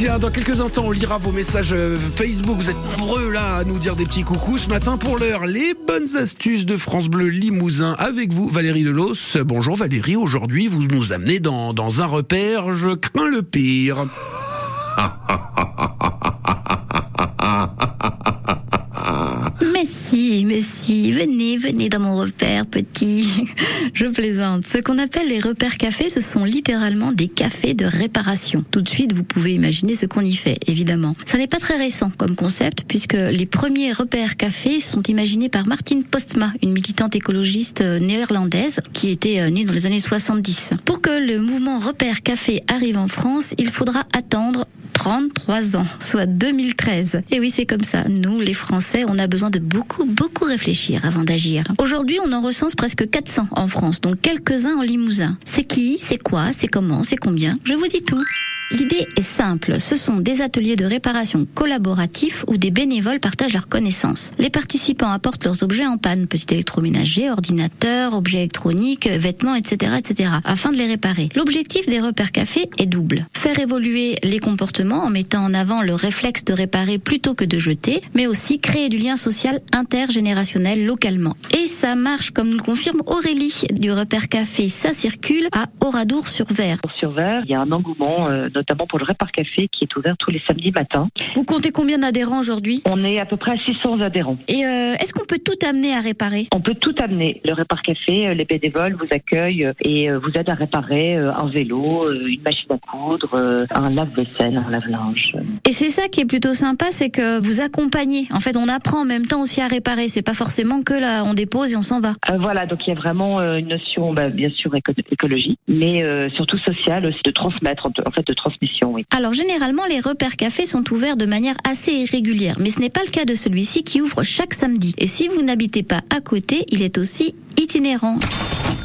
Dans quelques instants, on lira vos messages euh, Facebook. Vous êtes nombreux là à nous dire des petits coucous ce matin. Pour l'heure, les bonnes astuces de France Bleu Limousin. Avec vous, Valérie Delos. Bonjour Valérie, aujourd'hui vous nous amenez dans, dans un repère. Je crains le pire. si, mais si, venez, venez dans mon repère, petit. Je plaisante. Ce qu'on appelle les repères cafés, ce sont littéralement des cafés de réparation. Tout de suite, vous pouvez imaginer ce qu'on y fait, évidemment. Ça n'est pas très récent comme concept, puisque les premiers repères cafés sont imaginés par Martine Postma, une militante écologiste euh, néerlandaise qui était euh, née dans les années 70. Pour le mouvement repère café arrive en France, il faudra attendre 33 ans, soit 2013. Et oui, c'est comme ça. Nous, les Français, on a besoin de beaucoup, beaucoup réfléchir avant d'agir. Aujourd'hui, on en recense presque 400 en France, dont quelques-uns en Limousin. C'est qui? C'est quoi? C'est comment? C'est combien? Je vous dis tout. L'idée est simple, ce sont des ateliers de réparation collaboratifs où des bénévoles partagent leurs connaissances. Les participants apportent leurs objets en panne, petits électroménagers, ordinateurs, objets électroniques, vêtements, etc., etc., afin de les réparer. L'objectif des repères café est double. Faire évoluer les comportements en mettant en avant le réflexe de réparer plutôt que de jeter, mais aussi créer du lien social intergénérationnel localement. Et ça marche comme nous le confirme Aurélie du repère café Ça Circule à Oradour-sur-Vert. Euh, notamment pour le Répar Café, qui est ouvert tous les samedis matins. Vous comptez combien d'adhérents aujourd'hui On est à peu près à 600 adhérents. Et euh, est-ce qu'on peut tout amener à réparer? On peut tout amener. Le Répar Café, euh, les bénévoles vous accueillent euh, et vous aident à réparer un vélo, une machine à coudre, un lave-vaisselle, un lave-linge. Et c'est ça qui est plutôt sympa, c'est que vous accompagnez. En fait, on apprend en même temps aussi à réparer. C'est pas forcément que là, on dépose et on s'en va. Euh, voilà, donc il y a vraiment une notion, bah, bien sûr, éco- écologique, mais euh, surtout sociale aussi, de transmettre, en fait, de Alors généralement, les repères cafés sont ouverts de manière assez irrégulière, mais ce n'est pas le cas de celui-ci qui ouvre chaque samedi. Et si vous n'habitez pas à côté, il est aussi itinérant.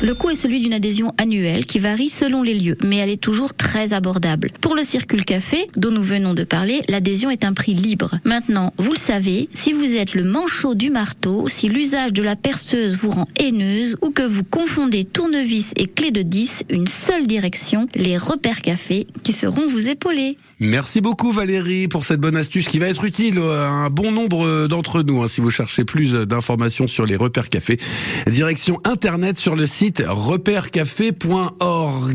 Le coût est celui d'une adhésion annuelle qui varie selon les lieux, mais elle est toujours très abordable. Pour le Circule Café, dont nous venons de parler, l'adhésion est un prix libre. Maintenant, vous le savez, si vous êtes le manchot du marteau, si l'usage de la perceuse vous rend haineuse ou que vous confondez tournevis et clé de 10, une seule direction, les repères café qui seront vous épauler. Merci beaucoup Valérie pour cette bonne astuce qui va être utile à un bon nombre d'entre nous hein, si vous cherchez plus d'informations sur les repères café. Direction internet sur le site repèrecafé.org.